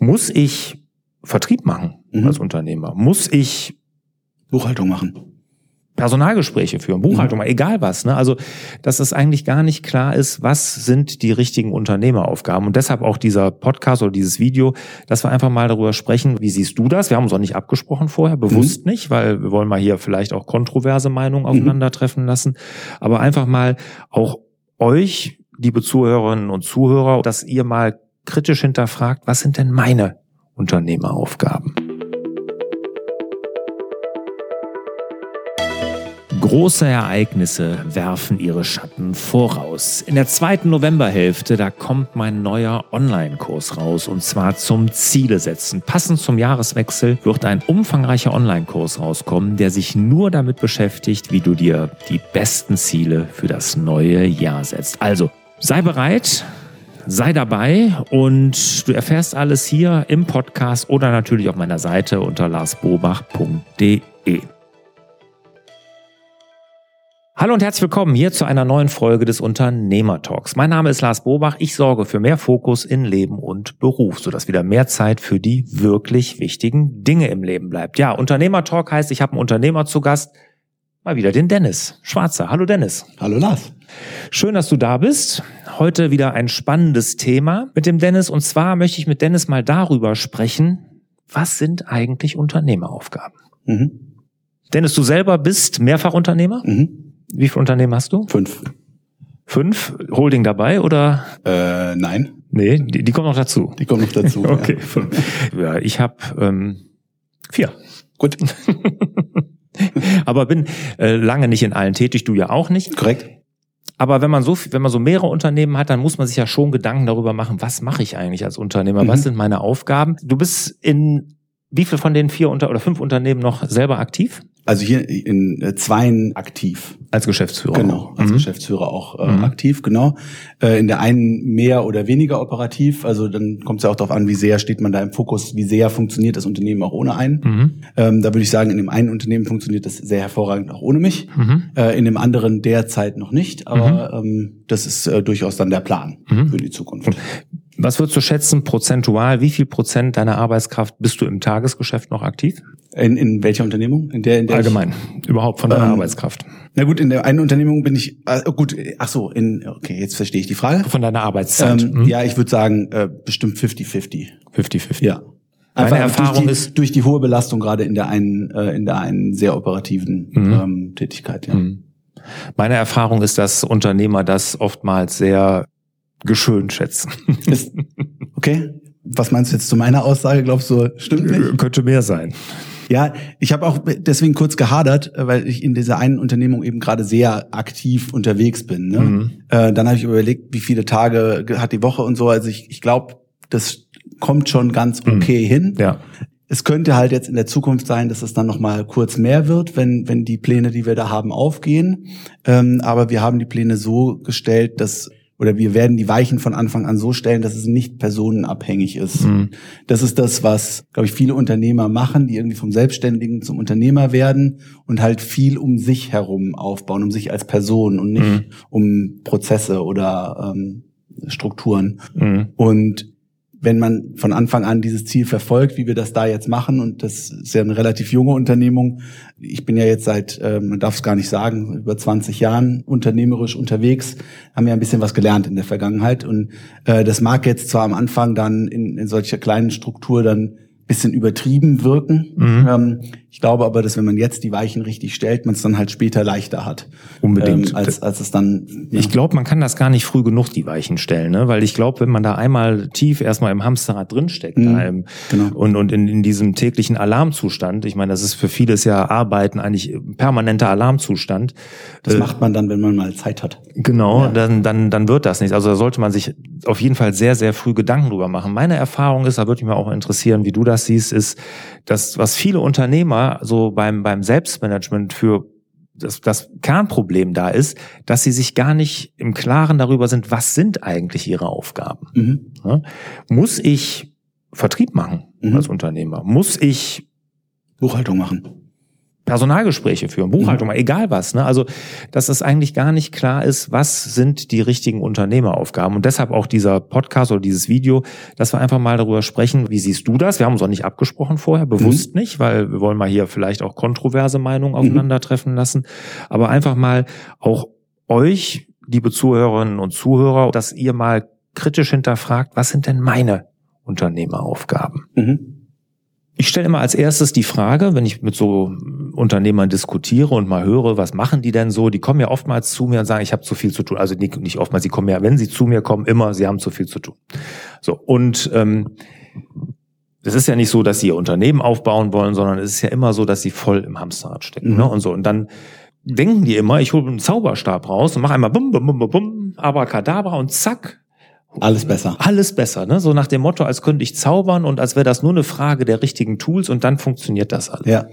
Muss ich Vertrieb machen Mhm. als Unternehmer? Muss ich Buchhaltung machen. Personalgespräche führen, Buchhaltung, Mhm. egal was. Ne? Also, dass es eigentlich gar nicht klar ist, was sind die richtigen Unternehmeraufgaben. Und deshalb auch dieser Podcast oder dieses Video, dass wir einfach mal darüber sprechen, wie siehst du das? Wir haben uns auch nicht abgesprochen vorher, bewusst nicht, weil wir wollen mal hier vielleicht auch kontroverse Meinungen aufeinandertreffen lassen. Aber einfach mal auch euch, liebe Zuhörerinnen und Zuhörer, dass ihr mal kritisch hinterfragt, was sind denn meine Unternehmeraufgaben? Große Ereignisse werfen ihre Schatten voraus. In der zweiten Novemberhälfte, da kommt mein neuer Online-Kurs raus und zwar zum Ziele setzen. Passend zum Jahreswechsel wird ein umfangreicher Online-Kurs rauskommen, der sich nur damit beschäftigt, wie du dir die besten Ziele für das neue Jahr setzt. Also, sei bereit, sei dabei und du erfährst alles hier im Podcast oder natürlich auf meiner Seite unter larsbobach.de. Hallo und herzlich willkommen hier zu einer neuen Folge des Unternehmertalks. Mein Name ist Lars Bobach. Ich sorge für mehr Fokus in Leben und Beruf, sodass wieder mehr Zeit für die wirklich wichtigen Dinge im Leben bleibt. Ja, Unternehmertalk heißt, ich habe einen Unternehmer zu Gast. Mal wieder den Dennis Schwarzer. Hallo Dennis. Hallo Lars. Schön, dass du da bist. Heute wieder ein spannendes Thema mit dem Dennis. Und zwar möchte ich mit Dennis mal darüber sprechen, was sind eigentlich Unternehmeraufgaben? Mhm. Dennis, du selber bist Mehrfachunternehmer. Mhm. Wie viele Unternehmen hast du? Fünf. Fünf? Holding dabei oder? Äh, nein, Nee, die, die kommen noch dazu. die kommen noch dazu. Okay, Ja. fünf. Ja, ich habe ähm, vier. Gut, Aber bin äh, lange nicht in allen tätig, du ja auch nicht. korrekt. Aber wenn man so, wenn man so mehrere Unternehmen hat, dann muss man sich ja schon Gedanken darüber machen, was mache ich eigentlich als Unternehmer? Mhm. Was sind meine Aufgaben? Du bist in wie viel von den vier unter oder fünf Unternehmen noch selber aktiv Also hier in äh, Zweien aktiv. als Geschäftsführer? Genau, als Mhm. Geschäftsführer auch äh, Mhm. aktiv, genau. Äh, in der einen mehr oder weniger operativ. Also dann kommt es ja auch darauf an, wie sehr steht man da im Fokus, wie sehr funktioniert das Unternehmen auch ohne einen. Mhm. Ähm, da würde ich sagen, in dem einen Unternehmen funktioniert das sehr hervorragend auch ohne mich. Mhm. Äh, in dem anderen derzeit noch nicht, aber ähm, das ist äh, durchaus dann der Plan Mhm. für die Zukunft. Was würdest du schätzen, prozentual, wie viel Prozent deiner Arbeitskraft bist du im Tagesgeschäft noch aktiv? In, in welcher Unternehmung? In der, in der ich- Allgemein, überhaupt von deiner Ähm, Arbeitskraft. Na gut, in der einen Unternehmung bin ich äh, gut. Ach so, in okay, jetzt verstehe ich die Frage. Von deiner Arbeitszeit. Ähm, Mhm. Ja, ich würde sagen äh, bestimmt 50-50. 50-50. Ja. Meine Einfach Erfahrung durch die, ist- durch die hohe Belastung gerade in der einen äh, in der einen sehr operativen Mhm. ähm, Tätigkeit. Ja. Mhm. Meine Erfahrung ist, dass Unternehmer das oftmals sehr geschönt schätzen. Ist, okay. Was meinst du jetzt zu meiner Aussage? Glaubst du, stimmt nicht? Könnte mehr sein. Ja, ich habe auch deswegen kurz gehadert, äh, weil ich in dieser einen Unternehmung eben gerade sehr aktiv unterwegs bin. Ne? Mhm. Äh, dann habe ich überlegt, wie viele Tage ge- hat die Woche und so. Also ich, ich glaube, das kommt schon ganz Mhm. okay hin. Ja. Es könnte halt jetzt in der Zukunft sein, dass es dann noch mal kurz mehr wird, wenn wenn die Pläne, die wir da haben, aufgehen. Ähm, aber wir haben die Pläne so gestellt, dass oder wir werden die Weichen von Anfang an so stellen, dass es nicht personenabhängig ist. Mhm. Das ist das, was, glaube ich, viele Unternehmer machen, die irgendwie vom Selbstständigen zum Unternehmer werden und halt viel um sich herum aufbauen, um sich als Person und nicht Mhm. um Prozesse oder ähm, Strukturen. Mhm. Und wenn man von Anfang an dieses Ziel verfolgt, wie wir das da jetzt machen, und das ist ja eine relativ junge Unternehmung, ich bin ja jetzt seit, äh, man darf es gar nicht sagen, über 20 Jahren unternehmerisch unterwegs, haben ja ein bisschen was gelernt in der Vergangenheit. Und äh, das mag jetzt zwar am Anfang dann in, in solcher kleinen Struktur dann bisschen übertrieben wirken. Mhm. Ähm, ich glaube aber, dass wenn man jetzt die Weichen richtig stellt, man es dann halt später leichter hat. Unbedingt. Ähm, als, als es dann. ja. Ich glaube, man kann das gar nicht früh genug die Weichen stellen, ne? Weil ich glaube, wenn man da einmal tief erstmal im Hamsterrad drinsteckt, Mhm, da im, genau. und, und in, in diesem täglichen Alarmzustand, ich meine, das ist für vieles ja Arbeiten eigentlich permanenter Alarmzustand. Das Äh, macht man dann, wenn man mal Zeit hat. Genau, Ja. dann, dann, dann wird das nicht. Also da sollte man sich auf jeden Fall sehr, sehr früh Gedanken drüber machen. Meine Erfahrung ist, da würde mich mal auch interessieren, wie du das siehst, ist, dass was viele Unternehmer so beim, beim Selbstmanagement für das, das Kernproblem da ist, dass sie sich gar nicht im Klaren darüber sind, was sind eigentlich ihre Aufgaben. Mhm. Ne? Muss ich Vertrieb machen Mhm. als Unternehmer? Muss ich Buchhaltung machen. Personalgespräche führen, Buchhaltung, mhm. egal was. Ne? Also, dass es eigentlich gar nicht klar ist, was sind die richtigen Unternehmeraufgaben. Und deshalb auch dieser Podcast oder dieses Video, dass wir einfach mal darüber sprechen, wie siehst du das? Wir haben uns auch nicht abgesprochen vorher, bewusst mhm. nicht, weil wir wollen mal hier vielleicht auch kontroverse Meinungen mhm. aufeinandertreffen lassen. Aber einfach mal auch euch, liebe Zuhörerinnen und Zuhörer, dass ihr mal kritisch hinterfragt, was sind denn meine Unternehmeraufgaben? Ich stelle immer als erstes die Frage, wenn ich mit so Unternehmern diskutiere und mal höre, was machen die denn so? Die kommen ja oftmals zu mir und sagen, ich habe zu viel zu tun. Also nicht, nicht oftmals, sie kommen ja, wenn sie zu mir kommen, immer, sie haben zu viel zu tun. So und ähm, das ist ja nicht so, dass sie ihr Unternehmen aufbauen wollen, sondern es ist ja immer so, dass sie voll im Hamsterrad stecken. Mhm. Ne? Und so und dann denken die immer, ich hole einen Zauberstab raus und mache einmal bum bum bum bum, bum Abracadabra und zack alles besser. Alles besser, ne? So nach dem Motto, als könnte ich zaubern und als wäre das nur eine Frage der richtigen Tools und dann funktioniert das alles. Ja.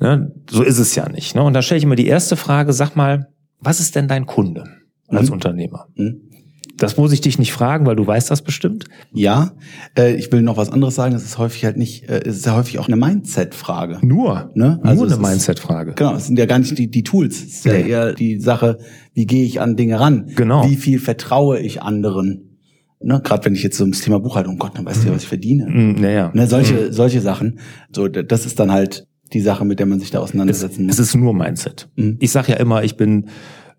Ne? So ist es ja nicht. Ne? Und da stelle ich immer die erste Frage, sag mal, was ist denn dein Kunde als mhm. Unternehmer? Mhm. Das muss ich dich nicht fragen, weil du weißt das bestimmt. Ja, äh, ich will noch was anderes sagen. Es ist häufig halt nicht, äh, es ist ja häufig auch eine Mindset-Frage. Nur, ne? Also nur eine Mindset-Frage. Genau, es sind ja gar nicht die, die Tools. Es ist ja eher die Sache, wie gehe ich an Dinge ran? Genau. Wie viel vertraue ich anderen? Ne, Gerade wenn ich jetzt so ums Thema Buchhaltung, oh Gott, dann weißt du ja, was ich verdiene. Mm, naja. Ne, solche, mm. solche Sachen. So, das ist dann halt die Sache, mit der man sich da auseinandersetzen muss. Es ist nur Mindset. Mhm. Ich sage ja immer, ich bin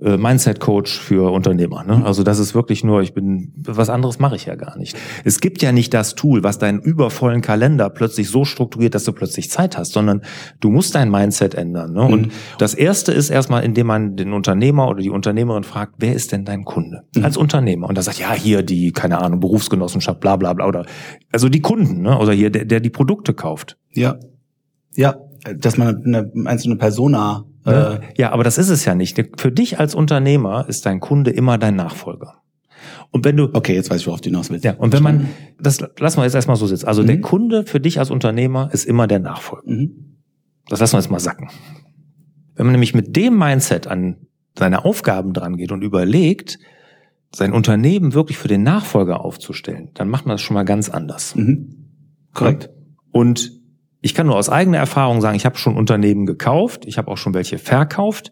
äh, Mindset-Coach für Unternehmer. Ne? Also das ist wirklich nur, ich bin, was anderes mache ich ja gar nicht. Es gibt ja nicht das Tool, was deinen übervollen Kalender plötzlich so strukturiert, dass du plötzlich Zeit hast, sondern du musst dein Mindset ändern. Ne? Und mhm. das Erste ist erstmal, indem man den Unternehmer oder die Unternehmerin fragt, wer ist denn dein Kunde mhm. als Unternehmer? Und da sagt, ja, hier die, keine Ahnung, Berufsgenossenschaft, bla bla bla. Oder also die Kunden, ne? oder hier, der, der die Produkte kauft. Ja. Ja, dass man eine einzelne Persona Ne? Äh, ja, aber das ist es ja nicht. Für dich als Unternehmer ist dein Kunde immer dein Nachfolger. Und wenn du okay, jetzt weiß ich, worauf du hinaus willst. Ja, und wenn man das lassen wir jetzt erstmal so sitzen. Also mhm. der Kunde für dich als Unternehmer ist immer der Nachfolger. Mhm. Das lassen wir jetzt mal sacken. Wenn man nämlich mit dem Mindset an seine Aufgaben dran geht und überlegt, sein Unternehmen wirklich für den Nachfolger aufzustellen, dann macht man das schon mal ganz anders. Mhm. Korrekt. Und ich kann nur aus eigener Erfahrung sagen, ich habe schon Unternehmen gekauft, ich habe auch schon welche verkauft.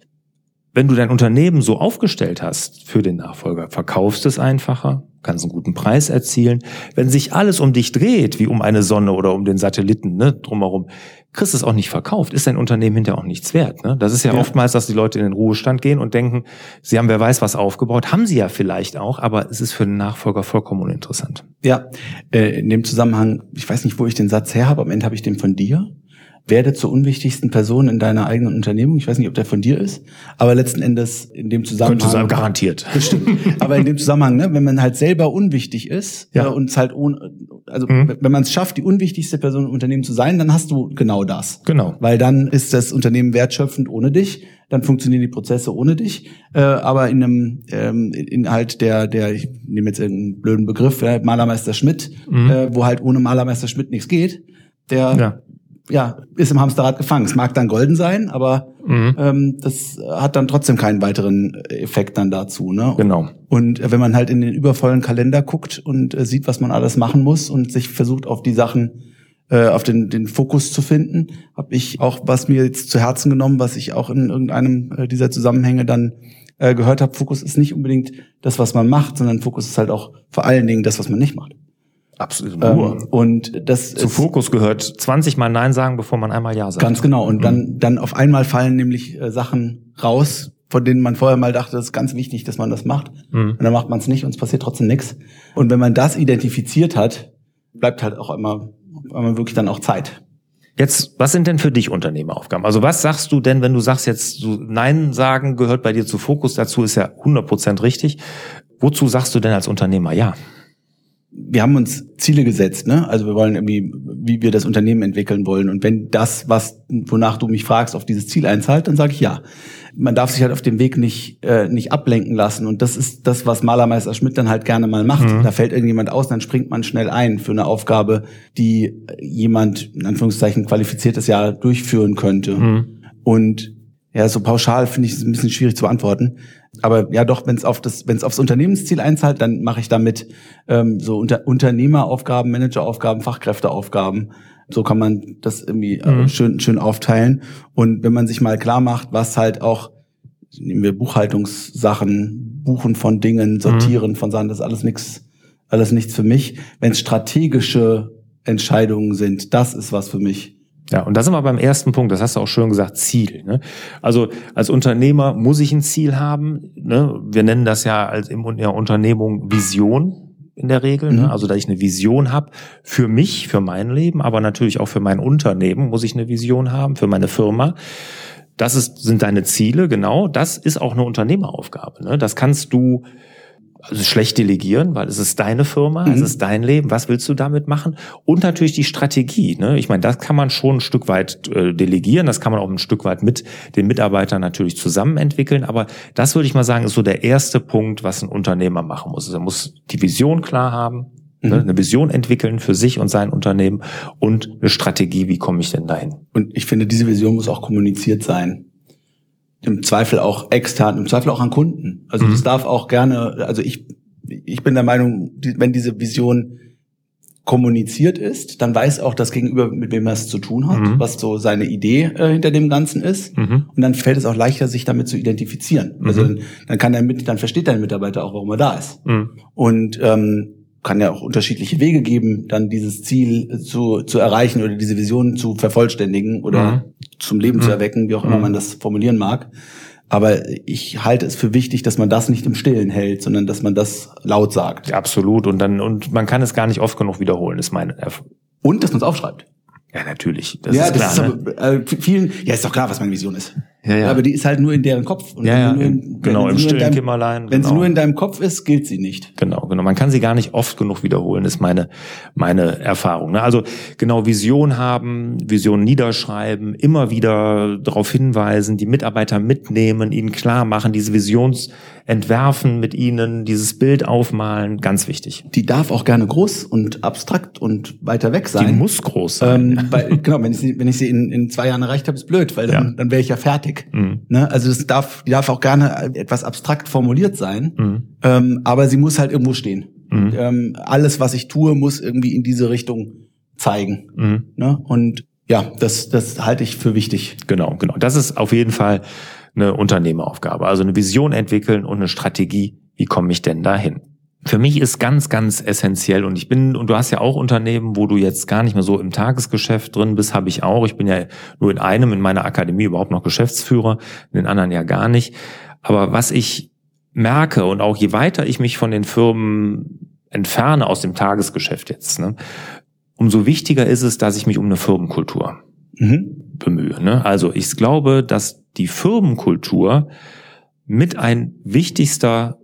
Wenn du dein Unternehmen so aufgestellt hast für den Nachfolger, verkaufst es einfacher, kannst einen guten Preis erzielen. Wenn sich alles um dich dreht, wie um eine Sonne oder um den Satelliten ne, drumherum, kriegst es auch nicht verkauft, ist dein Unternehmen hinterher auch nichts wert. Ne? Das ist ja, ja, oftmals, dass die Leute in den Ruhestand gehen und denken, sie haben wer weiß was aufgebaut, haben sie ja vielleicht auch, aber es ist für den Nachfolger vollkommen uninteressant. Ja, äh, in dem Zusammenhang, ich weiß nicht, wo ich den Satz her habe, am Ende habe ich den von dir werde zur unwichtigsten Person in deiner eigenen Unternehmung. Ich weiß nicht, ob der von dir ist, aber letzten Endes in dem Zusammenhang. Könnte sein, garantiert. Bestimmt. aber in dem Zusammenhang, ne, wenn man halt selber unwichtig ist ja. äh, und es halt ohne, also mhm. wenn man es schafft, die unwichtigste Person im Unternehmen zu sein, dann hast du genau das. Genau. Weil dann ist das Unternehmen wertschöpfend ohne dich, dann funktionieren die Prozesse ohne dich. Äh, aber in einem ähm, in halt der der ich nehme jetzt irgendeinen blöden Begriff, äh, Malermeister Schmidt, mhm. äh, wo halt ohne Malermeister Schmidt nichts geht. Der ja ja, ist im Hamsterrad gefangen. Es mag dann golden sein, aber mhm. ähm, das hat dann trotzdem keinen weiteren Effekt dann dazu. Ne? Genau. Und wenn man halt in den übervollen Kalender guckt und äh, sieht, was man alles machen muss und sich versucht, auf die Sachen, äh, auf den, den Fokus zu finden, habe ich auch was mir jetzt zu Herzen genommen, was ich auch in irgendeinem äh, dieser Zusammenhänge dann äh, gehört habe. Fokus ist nicht unbedingt das, was man macht, sondern Fokus ist halt auch vor allen Dingen das, was man nicht macht. Absolut. Ähm, und das zu Fokus gehört 20 mal Nein sagen, bevor man einmal Ja sagt. Ganz genau. Und mhm. dann, dann auf einmal fallen nämlich äh, Sachen raus, von denen man vorher mal dachte, das ist ganz wichtig, dass man das macht. Mhm. Und dann macht man es nicht und es passiert trotzdem nichts. Und wenn man das identifiziert hat, bleibt halt auch immer, immer wirklich dann auch Zeit. Jetzt, was sind denn für dich Unternehmeraufgaben? Also was sagst du denn, wenn du sagst jetzt, du Nein sagen gehört bei dir zu Fokus dazu, ist ja 100% richtig. Wozu sagst du denn als Unternehmer Ja? Wir haben uns Ziele gesetzt, ne? Also wir wollen irgendwie, wie wir das Unternehmen entwickeln wollen. Und wenn das, was, wonach du mich fragst, auf dieses Ziel einzahlt, dann sage ich ja. Man darf sich halt auf dem Weg nicht, äh, nicht ablenken lassen. Und das ist das, was Malermeister Schmidt dann halt gerne mal macht. Mhm. Da fällt irgendjemand aus, dann springt man schnell ein für eine Aufgabe, die jemand, in Anführungszeichen, qualifiziertes Jahr durchführen könnte. Mhm. Und ja, so pauschal finde ich es ein bisschen schwierig zu beantworten. Aber ja, doch, wenn es auf das, wenn es aufs Unternehmensziel einzahlt, dann mache ich damit ähm, so Unter Unternehmeraufgaben, Manageraufgaben, Fachkräfteaufgaben So kann man das irgendwie äh, mhm. schön, schön aufteilen. Und wenn man sich mal klar macht, was halt auch, nehmen wir Buchhaltungssachen, Buchen von Dingen, mhm. Sortieren mhm. von Sachen, das ist alles nichts, alles nichts für mich. Wenn es strategische Entscheidungen sind, das ist was für mich. Ja, und da sind wir beim ersten Punkt, das hast du auch schön gesagt, Ziel. Ne? Also als Unternehmer muss ich ein Ziel haben. Ne? Wir nennen das ja als in der Unternehmung Vision in der Regel. Ne? Mhm. Ne? Also, dass ich eine Vision habe für mich, für mein Leben, aber natürlich auch für mein Unternehmen muss ich eine Vision haben, für meine Firma. Das ist, sind deine Ziele, genau. Das ist auch eine Unternehmeraufgabe. Ne? Das kannst du also schlecht delegieren, weil es ist deine Firma, mhm. es ist dein Leben, was willst du damit machen? Und natürlich die Strategie. Ne? Ich meine, das kann man schon ein Stück weit äh, delegieren, das kann man auch ein Stück weit mit den Mitarbeitern natürlich zusammen entwickeln, aber das würde ich mal sagen, ist so der erste Punkt, was ein Unternehmer machen muss. Also er muss die Vision klar haben, ne? mhm. eine Vision entwickeln für sich und sein Unternehmen und eine Strategie, wie komme ich denn dahin? Und ich finde, diese Vision muss auch kommuniziert sein im Zweifel auch extern, im Zweifel auch an Kunden. Also mhm. das darf auch gerne, also ich, ich bin der Meinung, wenn diese Vision kommuniziert ist, dann weiß auch das Gegenüber, mit wem er es zu tun hat, mhm. was so seine Idee äh, hinter dem Ganzen ist. Mhm. Und dann fällt es auch leichter, sich damit zu identifizieren. Mhm. Also dann kann er mit, dann versteht dein Mitarbeiter auch, warum er da ist. Mhm. Und ähm, kann ja auch unterschiedliche Wege geben, dann dieses Ziel zu, zu erreichen oder diese Vision zu vervollständigen oder mhm. Zum Leben mhm. zu erwecken, wie auch immer mhm. man das formulieren mag. Aber ich halte es für wichtig, dass man das nicht im Stillen hält, sondern dass man das laut sagt. Ja, absolut. Und dann, und man kann es gar nicht oft genug wiederholen, ist meine Erfahrung. Und dass man es aufschreibt. Ja, natürlich. Das ja, ist klar, das ist ne? aber, äh, vielen, ja, ist doch klar, was meine Vision ist. Ja, ja. Aber die ist halt nur in deren Kopf. Und ja, ja, in, genau, im stillen deinem, Kämmerlein. Wenn genau. sie nur in deinem Kopf ist, gilt sie nicht. Genau, genau. Man kann sie gar nicht oft genug wiederholen, ist meine, meine Erfahrung. Ne? Also genau Vision haben, Vision niederschreiben, immer wieder darauf hinweisen, die Mitarbeiter mitnehmen, ihnen klar machen, diese Visions entwerfen mit ihnen, dieses Bild aufmalen, ganz wichtig. Die darf auch gerne groß und abstrakt und weiter weg sein. Die muss groß sein. Ähm, weil, genau, wenn ich sie, wenn ich sie in, in zwei Jahren erreicht habe, ist blöd, weil dann, ja. dann wäre ich ja fertig. Mhm. Ne? Also das darf, die darf auch gerne etwas abstrakt formuliert sein, mhm. ähm, aber sie muss halt irgendwo stehen. Mhm. Ähm, alles, was ich tue, muss irgendwie in diese Richtung zeigen. Mhm. Ne? Und ja, das, das halte ich für wichtig. Genau, genau. Das ist auf jeden Fall eine Unternehmeraufgabe. Also eine Vision entwickeln und eine Strategie, wie komme ich denn dahin? Für mich ist ganz, ganz essentiell und ich bin, und du hast ja auch Unternehmen, wo du jetzt gar nicht mehr so im Tagesgeschäft drin bist, habe ich auch. Ich bin ja nur in einem, in meiner Akademie überhaupt noch Geschäftsführer, in den anderen ja gar nicht. Aber was ich merke und auch je weiter ich mich von den Firmen entferne aus dem Tagesgeschäft jetzt, ne, umso wichtiger ist es, dass ich mich um eine Firmenkultur mhm. bemühe. Ne? Also ich glaube, dass die Firmenkultur mit ein wichtigster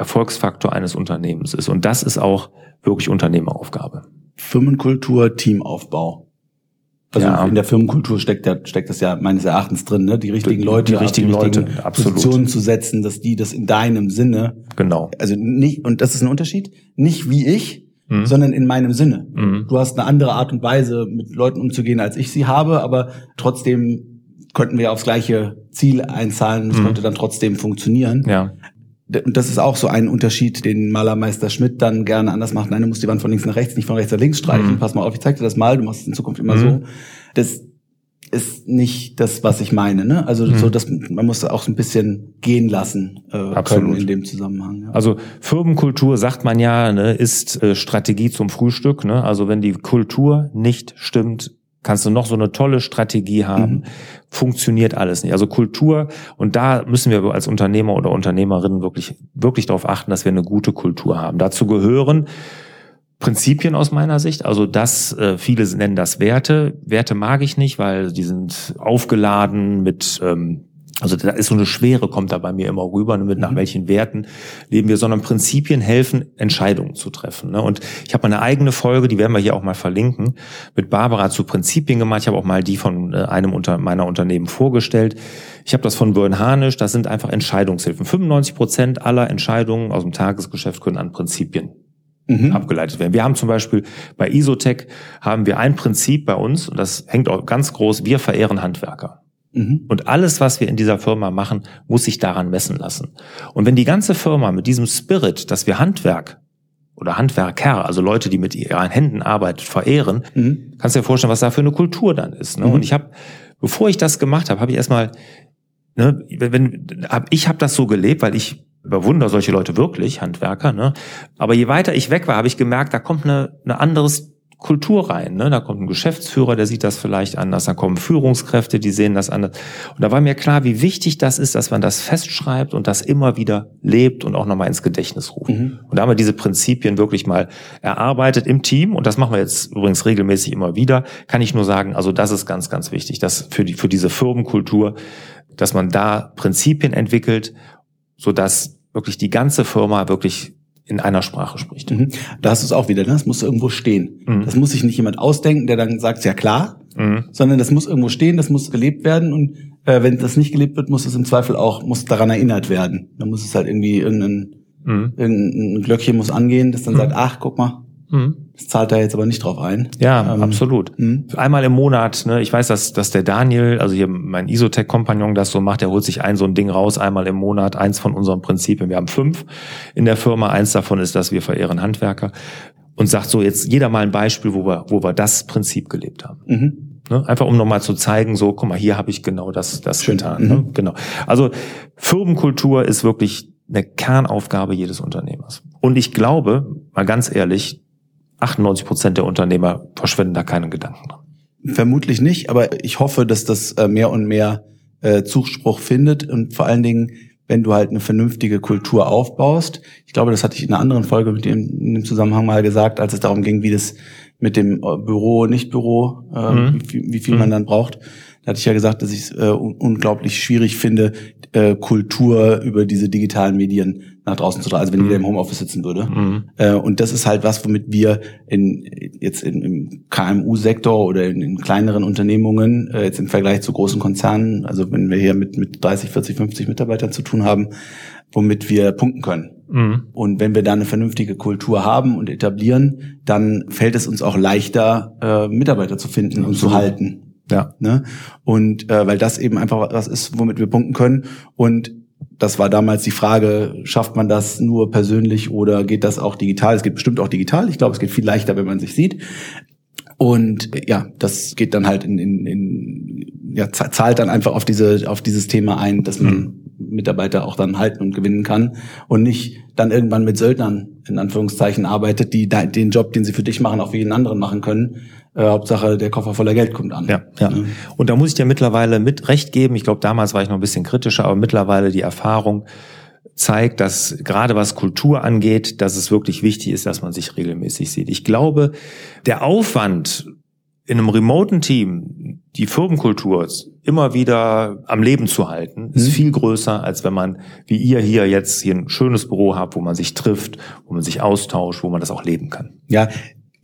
Erfolgsfaktor eines Unternehmens ist. Und das ist auch wirklich Unternehmeraufgabe. Firmenkultur, Teamaufbau. Also ja. in der Firmenkultur steckt, ja, steckt das ja meines Erachtens drin, ne? die richtigen Leute, die richtigen, die richtigen Leute, absolut. Positionen zu setzen, dass die das in deinem Sinne, genau, also nicht und das ist ein Unterschied, nicht wie ich, mhm. sondern in meinem Sinne. Mhm. Du hast eine andere Art und Weise, mit Leuten umzugehen, als ich sie habe, aber trotzdem könnten wir aufs gleiche Ziel einzahlen. Es mhm. könnte dann trotzdem funktionieren. Ja. Und das ist auch so ein Unterschied, den Malermeister Schmidt dann gerne anders macht. Nein, du musst die Wand von links nach rechts, nicht von rechts nach links streichen. Mhm. Pass mal auf, ich zeig dir das mal, du machst es in Zukunft immer mhm. so. Das ist nicht das, was ich meine. Ne? Also mhm. so, dass man muss auch so ein bisschen gehen lassen äh, Absolut. können in dem Zusammenhang. Ja. Also Firmenkultur sagt man ja, ne, ist äh, Strategie zum Frühstück. Ne? Also wenn die Kultur nicht stimmt, kannst du noch so eine tolle Strategie haben, mhm. funktioniert alles nicht. Also Kultur und da müssen wir als Unternehmer oder Unternehmerinnen wirklich wirklich darauf achten, dass wir eine gute Kultur haben. Dazu gehören Prinzipien aus meiner Sicht. Also das, äh, viele nennen das Werte. Werte mag ich nicht, weil die sind aufgeladen mit, ähm, also da ist so eine Schwere, kommt da bei mir immer rüber, mit nach mhm. welchen Werten leben wir, sondern Prinzipien helfen, Entscheidungen zu treffen. Ne? Und ich habe eine eigene Folge, die werden wir hier auch mal verlinken, mit Barbara zu Prinzipien gemacht. Ich habe auch mal die von äh, einem unter meiner Unternehmen vorgestellt. Ich habe das von Björn Hanisch, das sind einfach Entscheidungshilfen. 95 Prozent aller Entscheidungen aus dem Tagesgeschäft können an Prinzipien mhm. abgeleitet werden. Wir haben zum Beispiel bei Isotech haben wir ein Prinzip bei uns und das hängt auch ganz groß. Wir verehren Handwerker. Mhm. Und alles, was wir in dieser Firma machen, muss sich daran messen lassen. Und wenn die ganze Firma mit diesem Spirit, dass wir Handwerk oder Handwerker, also Leute, die mit ihren Händen arbeiten, verehren, mhm. kannst du dir vorstellen, was da für eine Kultur dann ist. Ne? Mhm. Und ich habe, bevor ich das gemacht habe, habe ich erstmal, ne, wenn, hab, ich habe das so gelebt, weil ich bewundere solche Leute wirklich, Handwerker. Ne? Aber je weiter ich weg war, habe ich gemerkt, da kommt eine, eine anderes Kultur rein. Ne? Da kommt ein Geschäftsführer, der sieht das vielleicht anders, da kommen Führungskräfte, die sehen das anders. Und da war mir klar, wie wichtig das ist, dass man das festschreibt und das immer wieder lebt und auch nochmal ins Gedächtnis ruft. Mhm. Und da haben wir diese Prinzipien wirklich mal erarbeitet im Team und das machen wir jetzt übrigens regelmäßig immer wieder. Kann ich nur sagen, also das ist ganz, ganz wichtig, dass für, die, für diese Firmenkultur, dass man da Prinzipien entwickelt, sodass wirklich die ganze Firma wirklich in einer Sprache spricht. Mhm. Da hast du es auch wieder, ne? das muss irgendwo stehen. Mhm. Das muss sich nicht jemand ausdenken, der dann sagt, ja klar, mhm. sondern das muss irgendwo stehen, das muss gelebt werden und äh, wenn das nicht gelebt wird, muss es im Zweifel auch, muss daran erinnert werden. Dann muss es halt irgendwie irgendein, mhm. irgendein Glöckchen muss angehen, das dann mhm. sagt, ach, guck mal, Mhm. Das zahlt da jetzt aber nicht drauf ein. Ja, ähm, absolut. Mh. Einmal im Monat, ne, ich weiß, dass, dass der Daniel, also hier mein Isotech-Kompagnon das so macht, der holt sich ein so ein Ding raus, einmal im Monat, eins von unseren Prinzipien. Wir haben fünf in der Firma, eins davon ist, dass wir verehren Handwerker und sagt so jetzt jeder mal ein Beispiel, wo wir, wo wir das Prinzip gelebt haben. Mhm. Ne? Einfach um nochmal zu zeigen, so, guck mal, hier habe ich genau das, das Schön. getan. Mhm. Ne? Genau. Also Firmenkultur ist wirklich eine Kernaufgabe jedes Unternehmers. Und ich glaube, mal ganz ehrlich, 98 Prozent der Unternehmer verschwenden da keinen Gedanken dran. Vermutlich nicht, aber ich hoffe, dass das äh, mehr und mehr äh, Zuspruch findet und vor allen Dingen, wenn du halt eine vernünftige Kultur aufbaust. Ich glaube, das hatte ich in einer anderen Folge mit dem, in dem Zusammenhang mal gesagt, als es darum ging, wie das mit dem äh, Büro, Nicht-Büro, äh, mhm. wie, wie, viel mhm. man dann braucht. Da hatte ich ja gesagt, dass ich es äh, unglaublich schwierig finde, äh, Kultur über diese digitalen Medien nach draußen zu tragen, also wenn mhm. jeder im Homeoffice sitzen würde. Mhm. Äh, und das ist halt was, womit wir in, jetzt in, im KMU-Sektor oder in, in, kleineren Unternehmungen, äh, jetzt im Vergleich zu großen Konzernen, also wenn wir hier mit, mit 30, 40, 50 Mitarbeitern zu tun haben, womit wir punkten können. Mhm. Und wenn wir da eine vernünftige Kultur haben und etablieren, dann fällt es uns auch leichter, äh, Mitarbeiter zu finden und zu halten. Ja. Ne? Und äh, weil das eben einfach was ist, womit wir punkten können. Und das war damals die Frage, schafft man das nur persönlich oder geht das auch digital? Es geht bestimmt auch digital. Ich glaube, es geht viel leichter, wenn man sich sieht. Und ja, das geht dann halt in, in, in ja, zahlt dann einfach auf diese auf dieses Thema ein, dass man mhm. Mitarbeiter auch dann halten und gewinnen kann und nicht dann irgendwann mit Söldnern in Anführungszeichen arbeitet, die den Job, den sie für dich machen, auch für jeden anderen machen können, äh, Hauptsache, der Koffer voller Geld kommt an. Ja, ja. Und da muss ich dir mittlerweile mit Recht geben. Ich glaube, damals war ich noch ein bisschen kritischer, aber mittlerweile die Erfahrung zeigt, dass gerade was Kultur angeht, dass es wirklich wichtig ist, dass man sich regelmäßig sieht. Ich glaube, der Aufwand in einem remoten Team, die Firmenkultur immer wieder am Leben zu halten, ist mhm. viel größer, als wenn man, wie ihr hier jetzt hier ein schönes Büro habt, wo man sich trifft, wo man sich austauscht, wo man das auch leben kann. Ja,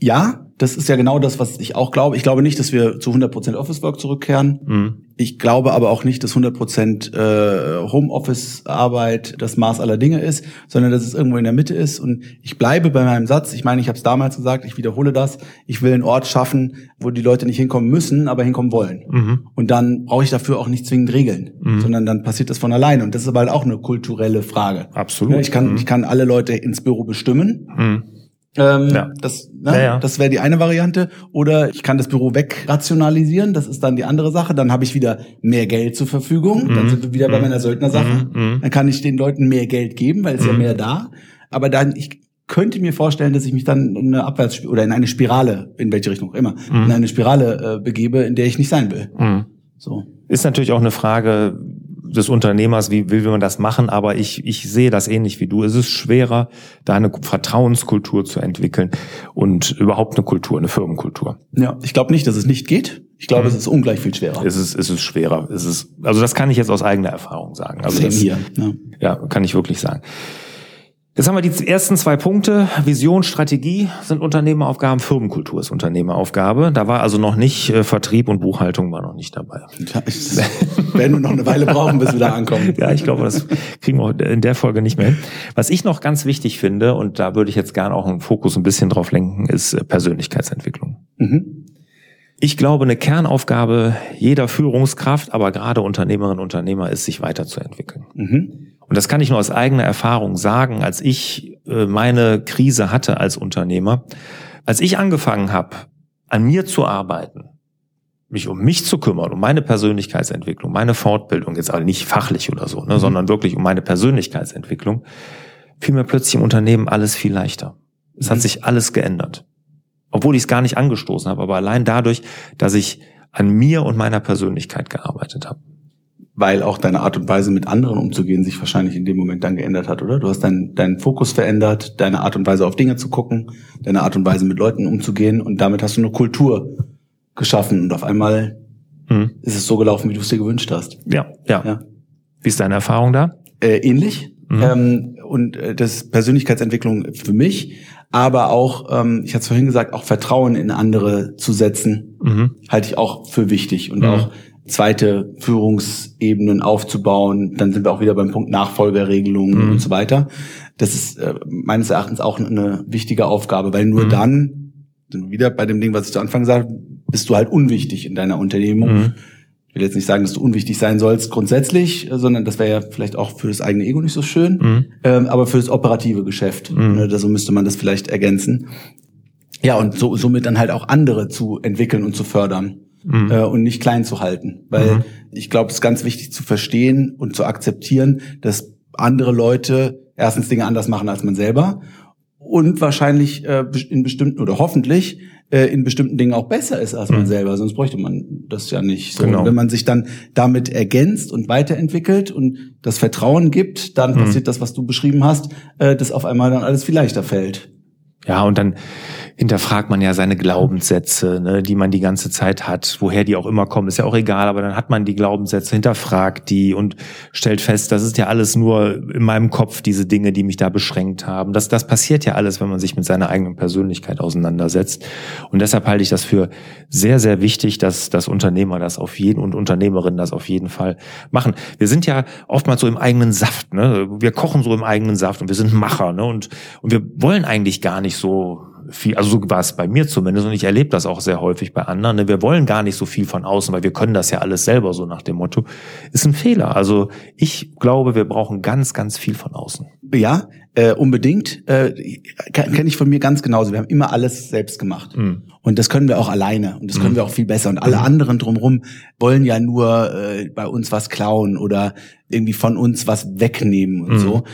ja, das ist ja genau das, was ich auch glaube. Ich glaube nicht, dass wir zu 100% Office Work zurückkehren. Mhm. Ich glaube aber auch nicht, dass 100% äh, Homeoffice Arbeit das Maß aller Dinge ist, sondern dass es irgendwo in der Mitte ist. Und ich bleibe bei meinem Satz. Ich meine, ich habe es damals gesagt, ich wiederhole das. Ich will einen Ort schaffen, wo die Leute nicht hinkommen müssen, aber hinkommen wollen. Mhm. Und dann brauche ich dafür auch nicht zwingend Regeln, mhm. sondern dann passiert das von alleine. Und das ist aber halt auch eine kulturelle Frage. Absolut. Ich kann, mhm. ich kann alle Leute ins Büro bestimmen. Mhm. Ähm, ja. Das, ne, ja, ja. das wäre die eine Variante. Oder ich kann das Büro wegrationalisieren, das ist dann die andere Sache. Dann habe ich wieder mehr Geld zur Verfügung. Mhm. Dann sind wir wieder mhm. bei meiner Söldner-Sache. Mhm. mhm. Dann kann ich den Leuten mehr Geld geben, weil es ja mhm. mehr da. Aber dann, ich könnte mir vorstellen, dass ich mich dann in eine Abwärts- oder in eine Spirale, in welche Richtung auch immer, mhm. in eine Spirale äh, begebe, in der ich nicht sein will. So. Ist natürlich auch eine Frage, des Unternehmers, wie will man das machen, aber ich, ich sehe das ähnlich wie du. Es ist schwerer, da eine Vertrauenskultur zu entwickeln und überhaupt eine Kultur, eine Firmenkultur. Ja, ich glaube nicht, dass es nicht geht. Ich glaube, mhm. es ist ungleich viel schwerer. Es ist, es ist schwerer. Es ist, also das kann ich jetzt aus eigener Erfahrung sagen. Also das, hier. Ja. ja, kann ich wirklich sagen. Jetzt haben wir die ersten zwei Punkte. Vision, Strategie sind Unternehmeraufgaben, Firmenkultur ist Unternehmeraufgabe. Da war also noch nicht äh, Vertrieb und Buchhaltung war noch nicht dabei. Ja, ich werden noch eine Weile brauchen, bis wir da ankommen. ja, ich glaube, das kriegen wir in der Folge nicht mehr hin. Was ich noch ganz wichtig finde, und da würde ich jetzt gerne auch einen Fokus ein bisschen drauf lenken, ist äh, Persönlichkeitsentwicklung. Mhm. Ich glaube, eine Kernaufgabe jeder Führungskraft, aber gerade Unternehmerinnen und Unternehmer ist, sich weiterzuentwickeln. Mhm. Und das kann ich nur aus eigener Erfahrung sagen, als ich äh, meine Krise hatte als Unternehmer, als ich angefangen habe, an mir zu arbeiten, mich um mich zu kümmern, um meine Persönlichkeitsentwicklung, meine Fortbildung, jetzt aber nicht fachlich oder so, ne, mhm. sondern wirklich um meine Persönlichkeitsentwicklung, fiel mir plötzlich im Unternehmen alles viel leichter. Es mhm. hat sich alles geändert. Obwohl ich es gar nicht angestoßen habe, aber allein dadurch, dass ich an mir und meiner Persönlichkeit gearbeitet habe. Weil auch deine Art und Weise mit anderen umzugehen sich wahrscheinlich in dem Moment dann geändert hat, oder? Du hast deinen, deinen Fokus verändert, deine Art und Weise auf Dinge zu gucken, deine Art und Weise mit Leuten umzugehen und damit hast du eine Kultur geschaffen und auf einmal hm. ist es so gelaufen, wie du es dir gewünscht hast. Ja, ja. ja. Wie ist deine Erfahrung da? Äh, ähnlich. Mhm. Ähm, und äh, das Persönlichkeitsentwicklung für mich, aber auch, ähm, ich hatte es vorhin gesagt, auch Vertrauen in andere zu setzen, mhm. halte ich auch für wichtig und mhm. auch zweite Führungsebenen aufzubauen. Dann sind wir auch wieder beim Punkt Nachfolgerregelungen mhm. und so weiter. Das ist äh, meines Erachtens auch eine wichtige Aufgabe, weil nur mhm. dann, wir wieder bei dem Ding, was ich zu Anfang sagte, bist du halt unwichtig in deiner Unternehmung. Mhm. Ich will jetzt nicht sagen, dass du unwichtig sein sollst grundsätzlich, sondern das wäre ja vielleicht auch für das eigene Ego nicht so schön, mhm. ähm, aber für das operative Geschäft. Mhm. Ne, so müsste man das vielleicht ergänzen. Ja, und so, somit dann halt auch andere zu entwickeln und zu fördern. Mhm. Äh, und nicht klein zu halten. Weil mhm. ich glaube, es ist ganz wichtig zu verstehen und zu akzeptieren, dass andere Leute erstens Dinge anders machen als man selber und wahrscheinlich äh, in bestimmten oder hoffentlich äh, in bestimmten Dingen auch besser ist als man mhm. selber, sonst bräuchte man das ja nicht. So, genau. wenn man sich dann damit ergänzt und weiterentwickelt und das Vertrauen gibt, dann mhm. passiert das, was du beschrieben hast, äh, dass auf einmal dann alles viel leichter fällt. Ja, und dann hinterfragt man ja seine Glaubenssätze, ne, die man die ganze Zeit hat, woher die auch immer kommen, ist ja auch egal, aber dann hat man die Glaubenssätze, hinterfragt die und stellt fest, das ist ja alles nur in meinem Kopf, diese Dinge, die mich da beschränkt haben. Das, das passiert ja alles, wenn man sich mit seiner eigenen Persönlichkeit auseinandersetzt. Und deshalb halte ich das für sehr, sehr wichtig, dass, dass Unternehmer das auf jeden und Unternehmerinnen das auf jeden Fall machen. Wir sind ja oftmals so im eigenen Saft, ne? Wir kochen so im eigenen Saft und wir sind Macher, ne? Und, und wir wollen eigentlich gar nicht so viel, also so war es bei mir zumindest und ich erlebe das auch sehr häufig bei anderen. Ne? Wir wollen gar nicht so viel von außen, weil wir können das ja alles selber so nach dem Motto. Ist ein Fehler. Also ich glaube, wir brauchen ganz, ganz viel von außen. Ja, äh, unbedingt. Äh, Kenne ich von mir ganz genauso. Wir haben immer alles selbst gemacht. Mhm. Und das können wir auch alleine und das können mhm. wir auch viel besser. Und alle mhm. anderen drumherum wollen ja nur äh, bei uns was klauen oder irgendwie von uns was wegnehmen und mhm. so.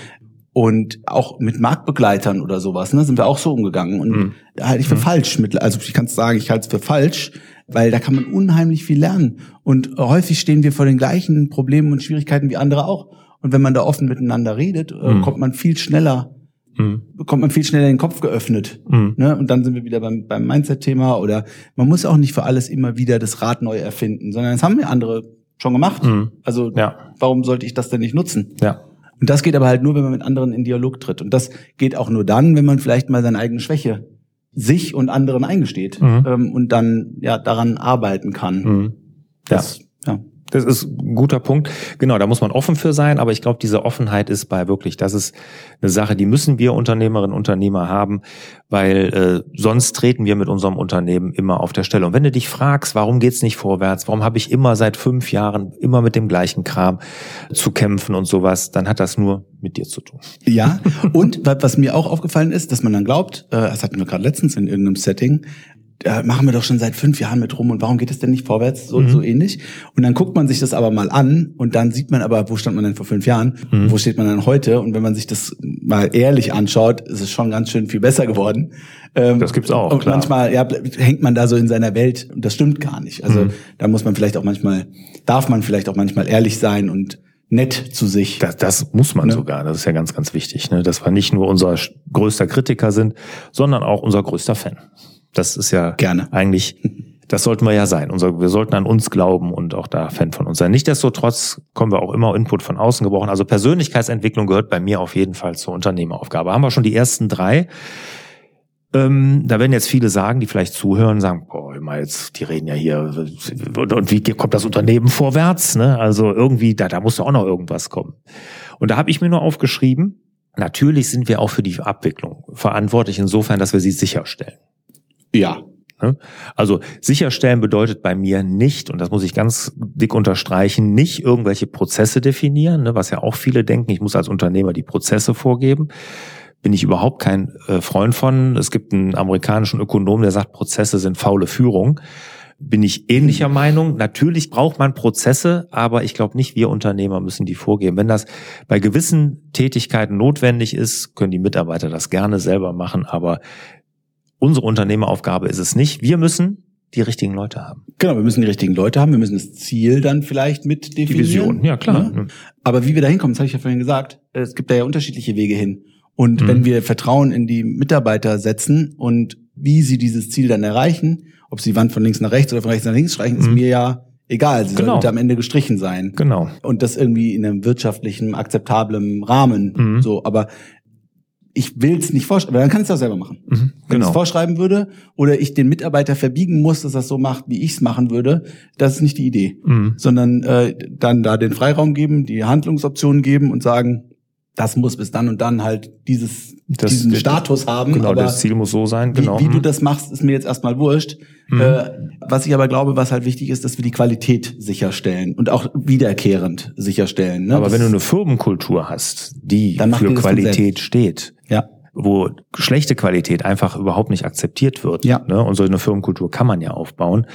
Und auch mit Marktbegleitern oder sowas, ne, sind wir auch so umgegangen. Und mhm. da halte ich für mhm. falsch. Mit, also ich kann sagen, ich halte es für falsch, weil da kann man unheimlich viel lernen. Und häufig stehen wir vor den gleichen Problemen und Schwierigkeiten wie andere auch. Und wenn man da offen miteinander redet, äh, mhm. kommt man viel schneller, mhm. bekommt man viel schneller den Kopf geöffnet. Mhm. Ne? Und dann sind wir wieder beim, beim Mindset-Thema. Oder man muss auch nicht für alles immer wieder das Rad neu erfinden, sondern das haben wir andere schon gemacht. Mhm. Also ja. warum sollte ich das denn nicht nutzen? Ja. Und das geht aber halt nur, wenn man mit anderen in Dialog tritt. Und das geht auch nur dann, wenn man vielleicht mal seine eigene Schwäche sich und anderen eingesteht mhm. ähm, und dann ja daran arbeiten kann. Mhm. Das, ja. ja. Das ist ein guter Punkt. Genau, da muss man offen für sein, aber ich glaube, diese Offenheit ist bei wirklich, das ist eine Sache, die müssen wir Unternehmerinnen und Unternehmer haben, weil äh, sonst treten wir mit unserem Unternehmen immer auf der Stelle. Und wenn du dich fragst, warum geht's nicht vorwärts, warum habe ich immer seit fünf Jahren immer mit dem gleichen Kram zu kämpfen und sowas, dann hat das nur mit dir zu tun. Ja, und was mir auch aufgefallen ist, dass man dann glaubt, äh, das hatten wir gerade letztens in irgendeinem Setting, da machen wir doch schon seit fünf Jahren mit rum und warum geht es denn nicht vorwärts? So, mhm. so ähnlich. Und dann guckt man sich das aber mal an und dann sieht man aber, wo stand man denn vor fünf Jahren? Mhm. Wo steht man denn heute? Und wenn man sich das mal ehrlich anschaut, ist es schon ganz schön viel besser geworden. Ähm, das gibt's auch. Und klar. manchmal ja, hängt man da so in seiner Welt und das stimmt gar nicht. Also mhm. da muss man vielleicht auch manchmal, darf man vielleicht auch manchmal ehrlich sein und nett zu sich. Das, das muss man ne? sogar. Das ist ja ganz, ganz wichtig, ne? dass wir nicht nur unser größter Kritiker sind, sondern auch unser größter Fan. Das ist ja Gerne. eigentlich, das sollten wir ja sein. Unser, wir sollten an uns glauben und auch da Fan von uns sein. Nichtsdestotrotz kommen wir auch immer Input von außen gebrauchen. Also Persönlichkeitsentwicklung gehört bei mir auf jeden Fall zur Unternehmeraufgabe. Haben wir schon die ersten drei. Ähm, da werden jetzt viele sagen, die vielleicht zuhören, sagen, boah, immer jetzt, die reden ja hier, und wie kommt das Unternehmen vorwärts? Ne? Also irgendwie, da, da muss doch auch noch irgendwas kommen. Und da habe ich mir nur aufgeschrieben, natürlich sind wir auch für die Abwicklung verantwortlich, insofern, dass wir sie sicherstellen. Ja. Ne? Also sicherstellen bedeutet bei mir nicht, und das muss ich ganz dick unterstreichen, nicht irgendwelche Prozesse definieren, ne, was ja auch viele denken, ich muss als Unternehmer die Prozesse vorgeben. bin ich überhaupt kein äh, Freund von. Es gibt einen amerikanischen Ökonom, der sagt, Prozesse sind faule Führung. Bin ich ähnlicher Meinung. Natürlich braucht man Prozesse, aber ich glaube nicht, wir Unternehmer müssen die vorgeben. Wenn das bei gewissen Tätigkeiten notwendig ist, können die Mitarbeiter das gerne selber machen, aber unsere Unternehmeraufgabe ist es nicht. Wir müssen die richtigen Leute haben. Genau, wir müssen die richtigen Leute haben. Wir müssen das Ziel dann vielleicht mit definieren. Die Vision, ja klar. Ne? Aber wie wir da hinkommen, das habe ich ja vorhin gesagt, es gibt da ja unterschiedliche Wege hin. Und mhm. wenn wir Vertrauen in die Mitarbeiter setzen und wie sie dieses Ziel dann erreichen, ob sie die Wand von links nach rechts oder von rechts nach links streichen, mhm. ist mir ja egal. Sie genau. sollte am Ende gestrichen sein. Genau. Und das irgendwie in einem wirtschaftlichen, akzeptablen Rahmen. Mhm. So, aber ich will es nicht vorschreiben, dann kann ich es auch selber machen. Mhm, genau. Wenn ich es vorschreiben würde oder ich den Mitarbeiter verbiegen muss, dass er es so macht, wie ich es machen würde, das ist nicht die Idee. Mhm. Sondern äh, dann da den Freiraum geben, die Handlungsoptionen geben und sagen, das muss bis dann und dann halt dieses, das, diesen Status haben. Genau, aber das Ziel muss so sein. Genau. Wie, wie du mhm. das machst, ist mir jetzt erstmal wurscht. Mhm. Äh, was ich aber glaube, was halt wichtig ist, dass wir die Qualität sicherstellen und auch wiederkehrend sicherstellen. Ne? Aber das wenn du eine Firmenkultur hast, die für Qualität steht, ja. wo schlechte Qualität einfach überhaupt nicht akzeptiert wird, ja. ne? und so eine Firmenkultur kann man ja aufbauen,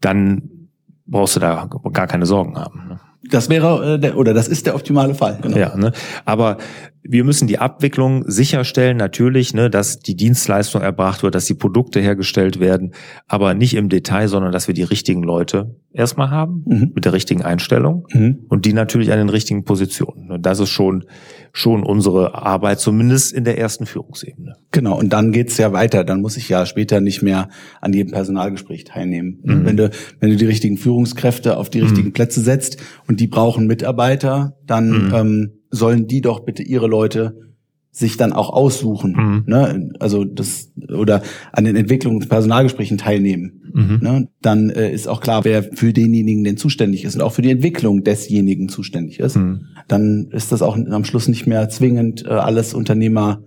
dann brauchst du da gar keine Sorgen haben. Ne? Das wäre äh, der, oder das ist der optimale Fall. Genau. Ja, ne? aber wir müssen die Abwicklung sicherstellen, natürlich, ne, dass die Dienstleistung erbracht wird, dass die Produkte hergestellt werden, aber nicht im Detail, sondern dass wir die richtigen Leute erstmal haben, mhm. mit der richtigen Einstellung mhm. und die natürlich an den richtigen Positionen. Und das ist schon, schon unsere Arbeit, zumindest in der ersten Führungsebene. Genau, und dann geht's ja weiter. Dann muss ich ja später nicht mehr an jedem Personalgespräch teilnehmen. Mhm. Wenn du, wenn du die richtigen Führungskräfte auf die richtigen mhm. Plätze setzt und die brauchen Mitarbeiter, dann mhm. ähm, sollen die doch bitte ihre Leute sich dann auch aussuchen, mhm. ne? also das oder an den Entwicklungs- Personalgesprächen teilnehmen. Mhm. Ne? Dann äh, ist auch klar, wer für denjenigen denn zuständig ist und auch für die Entwicklung desjenigen zuständig ist. Mhm. Dann ist das auch am Schluss nicht mehr zwingend äh, alles Unternehmer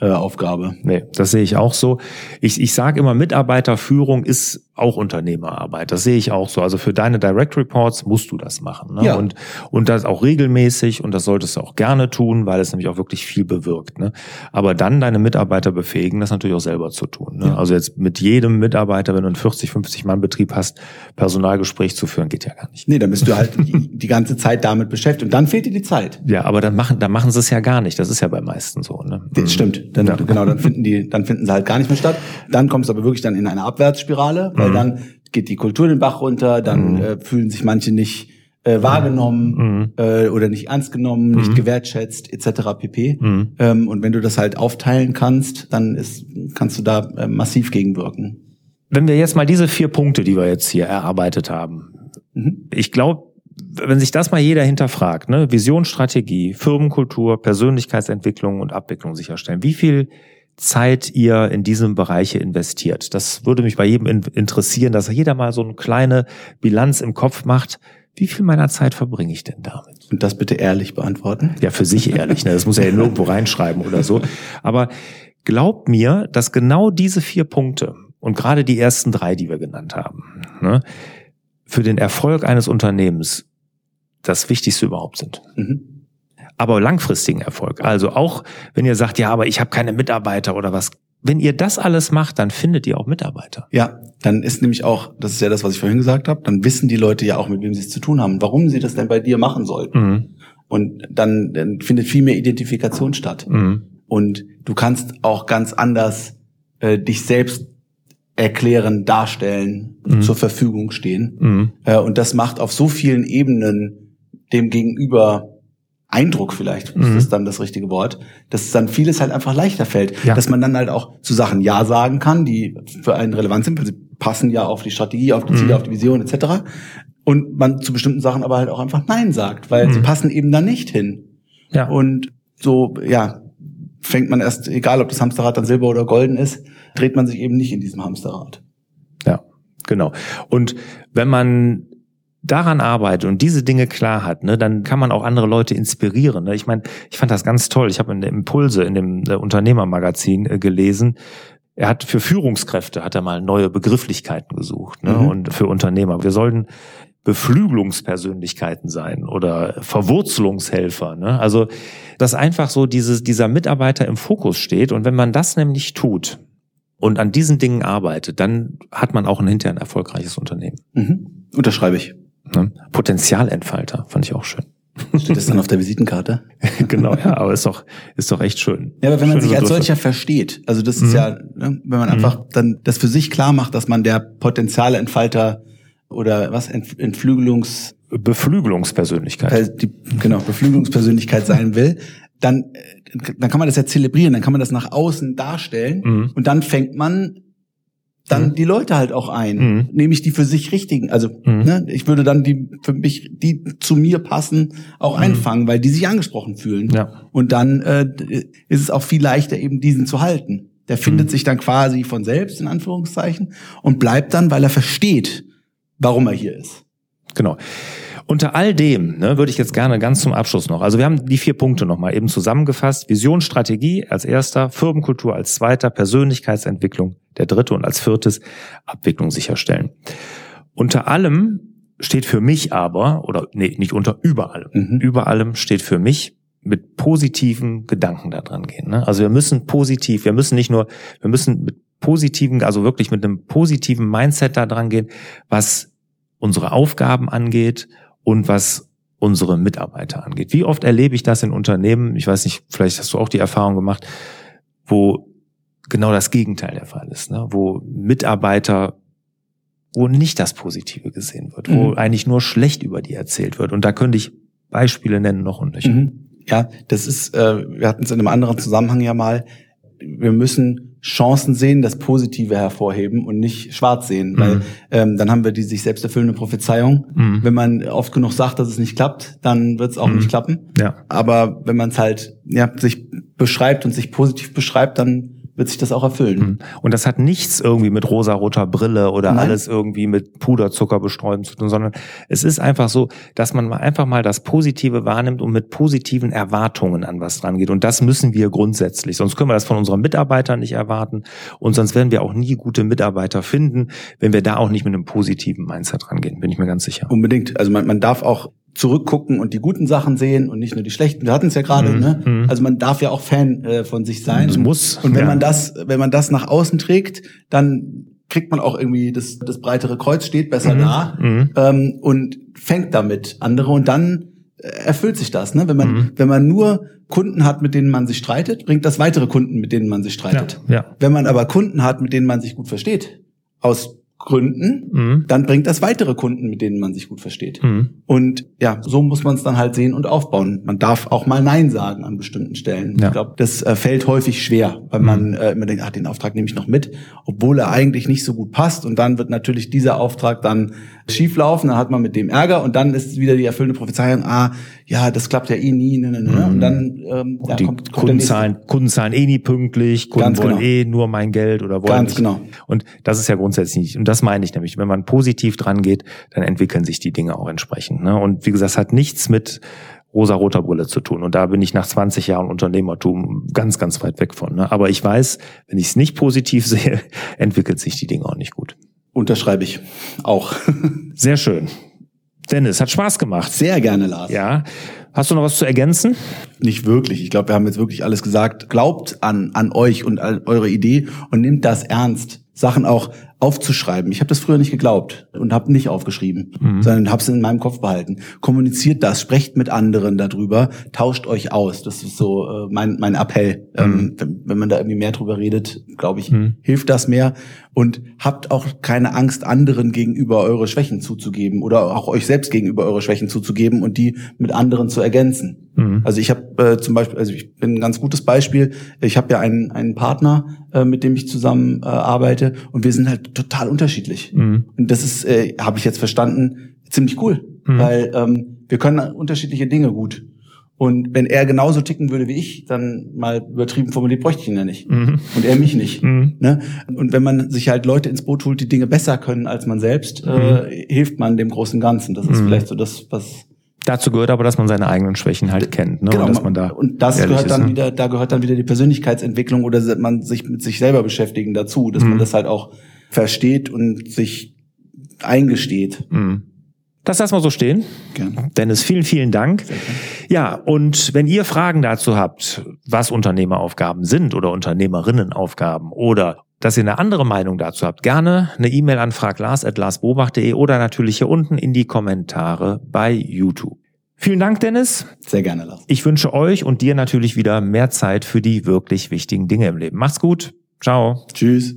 äh, Aufgabe. Nee, das sehe ich auch so. Ich, ich sage immer, Mitarbeiterführung ist auch Unternehmerarbeit. Das sehe ich auch so. Also für deine Direct Reports musst du das machen. Ne? Ja. Und, und das auch regelmäßig und das solltest du auch gerne tun, weil es nämlich auch wirklich viel bewirkt. Ne? Aber dann deine Mitarbeiter befähigen, das natürlich auch selber zu tun. Ne? Ja. Also jetzt mit jedem Mitarbeiter, wenn du einen 40, 50 Mann Betrieb hast, Personalgespräch zu führen, geht ja gar nicht. Nee, dann bist du halt die, die ganze Zeit damit beschäftigt und dann fehlt dir die Zeit. Ja, aber dann machen, dann machen sie es ja gar nicht. Das ist ja bei meisten so. Ne? Das stimmt. Dann, ja. Genau, dann finden die, dann finden sie halt gar nicht mehr statt. Dann kommst du aber wirklich dann in eine Abwärtsspirale, weil mhm. dann geht die Kultur den Bach runter, dann mhm. äh, fühlen sich manche nicht äh, wahrgenommen mhm. äh, oder nicht ernst genommen, nicht mhm. gewertschätzt etc. pp. Mhm. Ähm, und wenn du das halt aufteilen kannst, dann ist, kannst du da äh, massiv gegenwirken. Wenn wir jetzt mal diese vier Punkte, die wir jetzt hier erarbeitet haben, mhm. ich glaube, wenn sich das mal jeder hinterfragt, ne, Vision, Strategie, Firmenkultur, Persönlichkeitsentwicklung und Abwicklung sicherstellen, wie viel Zeit ihr in diesem Bereiche investiert. Das würde mich bei jedem interessieren, dass jeder mal so eine kleine Bilanz im Kopf macht. Wie viel meiner Zeit verbringe ich denn damit? Und das bitte ehrlich beantworten? Ja, für sich ehrlich. Ne? Das muss er ja nirgendwo reinschreiben oder so. Aber glaubt mir, dass genau diese vier Punkte und gerade die ersten drei, die wir genannt haben, ne, für den Erfolg eines Unternehmens das Wichtigste überhaupt sind. Mhm aber langfristigen Erfolg. Also auch, wenn ihr sagt, ja, aber ich habe keine Mitarbeiter oder was. Wenn ihr das alles macht, dann findet ihr auch Mitarbeiter. Ja, dann ist nämlich auch, das ist ja das, was ich vorhin gesagt habe, dann wissen die Leute ja auch, mit wem sie es zu tun haben, warum sie das denn bei dir machen sollten. Mhm. Und dann, dann findet viel mehr Identifikation statt. Mhm. Und du kannst auch ganz anders äh, dich selbst erklären, darstellen, mhm. zur Verfügung stehen. Mhm. Äh, und das macht auf so vielen Ebenen dem Gegenüber Eindruck vielleicht, mhm. ist dann das richtige Wort, dass dann vieles halt einfach leichter fällt. Ja. Dass man dann halt auch zu Sachen Ja sagen kann, die für einen relevant sind, weil sie passen ja auf die Strategie, auf die Ziele, mhm. auf die Vision etc. Und man zu bestimmten Sachen aber halt auch einfach Nein sagt, weil mhm. sie passen eben da nicht hin. Ja. Und so, ja, fängt man erst, egal ob das Hamsterrad dann silber oder golden ist, dreht man sich eben nicht in diesem Hamsterrad. Ja, genau. Und wenn man daran arbeitet und diese Dinge klar hat, ne, dann kann man auch andere Leute inspirieren. Ne? Ich meine, ich fand das ganz toll. Ich habe in der Impulse in dem äh, Unternehmermagazin äh, gelesen. Er hat für Führungskräfte hat er mal neue Begrifflichkeiten gesucht ne? Mhm. und für Unternehmer. Wir sollten Beflügelungspersönlichkeiten sein oder Verwurzelungshelfer. Ne? Also, dass einfach so dieses, dieser Mitarbeiter im Fokus steht. Und wenn man das nämlich tut und an diesen Dingen arbeitet, dann hat man auch ein hinterher ein erfolgreiches Unternehmen. Mhm. Unterschreibe ich. Ne? Potenzialentfalter fand ich auch schön. Steht das dann auf der Visitenkarte? genau, ja, aber ist doch, ist doch echt schön. Ja, aber wenn man Schöne sich als solcher versteht, also das ist Mhm. ja, ne, wenn man einfach dann das für sich klar macht, dass man der Potenzialentfalter oder was, Ent, Entflügelungs, Beflügelungspersönlichkeit. die, genau, Beflügelungspersönlichkeit sein will, dann, dann kann man das ja zelebrieren, dann kann man das nach außen darstellen Mhm. und dann fängt man dann Mhm. die Leute halt auch ein, Mhm. nämlich die für sich richtigen. Also Mhm. ne, ich würde dann die für mich, die zu mir passen, auch Mhm. einfangen, weil die sich angesprochen fühlen. Ja. Und dann äh, ist es auch viel leichter, eben diesen zu halten. Der findet Mhm. sich dann quasi von selbst, in Anführungszeichen, und bleibt dann, weil er versteht, warum er hier ist. Genau. Unter all dem ne, würde ich jetzt gerne ganz zum Abschluss noch, also wir haben die vier Punkte nochmal eben zusammengefasst. Vision, Strategie als erster, Firmenkultur als zweiter, Persönlichkeitsentwicklung der dritte und als viertes Abwicklung sicherstellen. Unter allem steht für mich aber, oder nee, nicht unter, über allem, Mhm. über allem steht für mich mit positiven Gedanken da dran gehen. Ne? Also wir müssen positiv, wir müssen nicht nur, wir müssen mit positiven, also wirklich mit einem positiven Mindset da dran gehen, was unsere Aufgaben angeht und was unsere Mitarbeiter angeht. Wie oft erlebe ich das in Unternehmen? Ich weiß nicht, vielleicht hast du auch die Erfahrung gemacht, wo genau das Gegenteil der Fall ist, ne? wo Mitarbeiter, wo nicht das Positive gesehen wird, wo Mhm. eigentlich nur schlecht über die erzählt wird. Und da könnte ich Beispiele nennen noch und nöcher. Mhm. Ja, das ist, äh, wir hatten es in einem anderen Zusammenhang ja mal, wir müssen Chancen sehen, das Positive hervorheben und nicht schwarz sehen, weil Mhm. ähm, dann haben wir die sich selbst erfüllende Prophezeiung. Mhm. Wenn man oft genug sagt, dass es nicht klappt, dann wird es auch Mhm. nicht klappen. Ja. Aber wenn man es halt ja, sich beschreibt und sich positiv beschreibt, dann wird sich das auch erfüllen. Mhm. Und das hat nichts irgendwie mit rosaroter Brille oder Nein. alles irgendwie mit Puderzucker bestreuen zu tun, sondern es ist einfach so, dass man einfach mal das Positive wahrnimmt und mit positiven Erwartungen an was dran geht. Und das müssen wir grundsätzlich. Sonst können wir das von unseren Mitarbeitern nicht erwarten. Und sonst werden wir auch nie gute Mitarbeiter finden, wenn wir da auch nicht mit einem positiven Mindset rangehen, bin ich mir ganz sicher. Unbedingt. Also man, man darf auch zurückgucken und die guten Sachen sehen und nicht nur die schlechten. Wir hatten es ja gerade, Mhm. ne? Mhm. Also man darf ja auch Fan äh, von sich sein. Das und, muss, Und wenn ja. man das, wenn man das nach außen trägt, dann kriegt man auch irgendwie das, das breitere Kreuz steht besser Mhm. da Mhm. ähm, und fängt damit andere und dann äh, erfüllt sich das. Ne? Wenn man Mhm. wenn man nur Kunden hat, mit denen man sich streitet, bringt das weitere Kunden, mit denen man sich streitet. Ja, ja. Wenn man aber Kunden hat, mit denen man sich gut versteht, aus Gründen, Mhm. dann bringt das weitere Kunden, mit denen man sich gut versteht. Mhm. Und ja, so muss man es dann halt sehen und aufbauen. Man darf auch mal Nein sagen an bestimmten Stellen. Ja. Ich glaube, das äh, fällt häufig schwer, weil man äh, immer denkt, ah, den Auftrag nehme ich noch mit, obwohl er eigentlich nicht so gut passt. Und dann wird natürlich dieser Auftrag dann schieflaufen, dann hat man mit dem Ärger und dann ist wieder die erfüllende Prophezeiung, ah, ja, das klappt ja eh nie, ne, ne, ne. Und dann ähm, ja, die kommt, kommt Kunden, zahlen, Kunden zahlen eh nie pünktlich, Kunden Ganz wollen genau. eh nur mein Geld oder wollen Ganz nicht. genau. Und das ist ja grundsätzlich nicht. Und das meine ich nämlich. Wenn man positiv dran geht, dann entwickeln sich die Dinge auch entsprechend. Ne? Und wie gesagt, es hat nichts mit rosa-roter Brille zu tun. Und da bin ich nach 20 Jahren Unternehmertum ganz, ganz weit weg von. Ne? Aber ich weiß, wenn ich es nicht positiv sehe, entwickelt sich die Dinge auch nicht gut. Unterschreibe ich auch. Sehr schön. Dennis, hat Spaß gemacht. Sehr gerne, Lars. Ja. Hast du noch was zu ergänzen? Nicht wirklich. Ich glaube, wir haben jetzt wirklich alles gesagt. Glaubt an, an euch und an eure Idee und nehmt das ernst, Sachen auch aufzuschreiben. Ich habe das früher nicht geglaubt und habe nicht aufgeschrieben, sondern habe es in meinem Kopf behalten. Kommuniziert das, sprecht mit anderen darüber, tauscht euch aus. Das ist so äh, mein, mein Appell. Ähm, wenn, wenn man da irgendwie mehr drüber redet, glaube ich, Mhm. hilft das mehr. Und habt auch keine Angst, anderen gegenüber eure Schwächen zuzugeben oder auch euch selbst gegenüber eure Schwächen zuzugeben und die mit anderen zu ergänzen. Mhm. Also ich habe äh, zum Beispiel, also ich bin ein ganz gutes Beispiel. Ich habe ja einen, einen Partner, äh, mit dem ich zusammen äh, arbeite und wir sind halt total unterschiedlich. Mhm. Und das ist, äh, habe ich jetzt verstanden, ziemlich cool, Mhm. weil ähm, wir können unterschiedliche Dinge gut. Und wenn er genauso ticken würde wie ich, dann mal übertrieben formuliert, bräuchte ich ihn ja nicht. Mhm. Und er mich nicht. Mhm. Ne? Und wenn man sich halt Leute ins Boot holt, die Dinge besser können als man selbst, äh, hilft man dem großen Ganzen. Das ist Mhm. vielleicht so das, was Dazu gehört aber, dass man seine eigenen Schwächen halt kennt. Ne? Genau, und dass man da und das gehört ist, dann ne? wieder, da gehört dann wieder die Persönlichkeitsentwicklung oder man sich mit sich selber beschäftigen dazu, dass Mhm. man das halt auch versteht und sich eingesteht. Mhm. Das lassen wir so stehen. Gerne. Dennis, vielen, vielen Dank. Ja, und wenn ihr Fragen dazu habt, was Unternehmeraufgaben sind oder Unternehmerinnenaufgaben oder dass ihr eine andere Meinung dazu habt, gerne eine E-Mail an fraglars.larsbobach.de oder natürlich hier unten in die Kommentare bei YouTube. Vielen Dank, Dennis. Sehr gerne, Lars. Ich wünsche euch und dir natürlich wieder mehr Zeit für die wirklich wichtigen Dinge im Leben. Macht's gut. Ciao. Tschüss.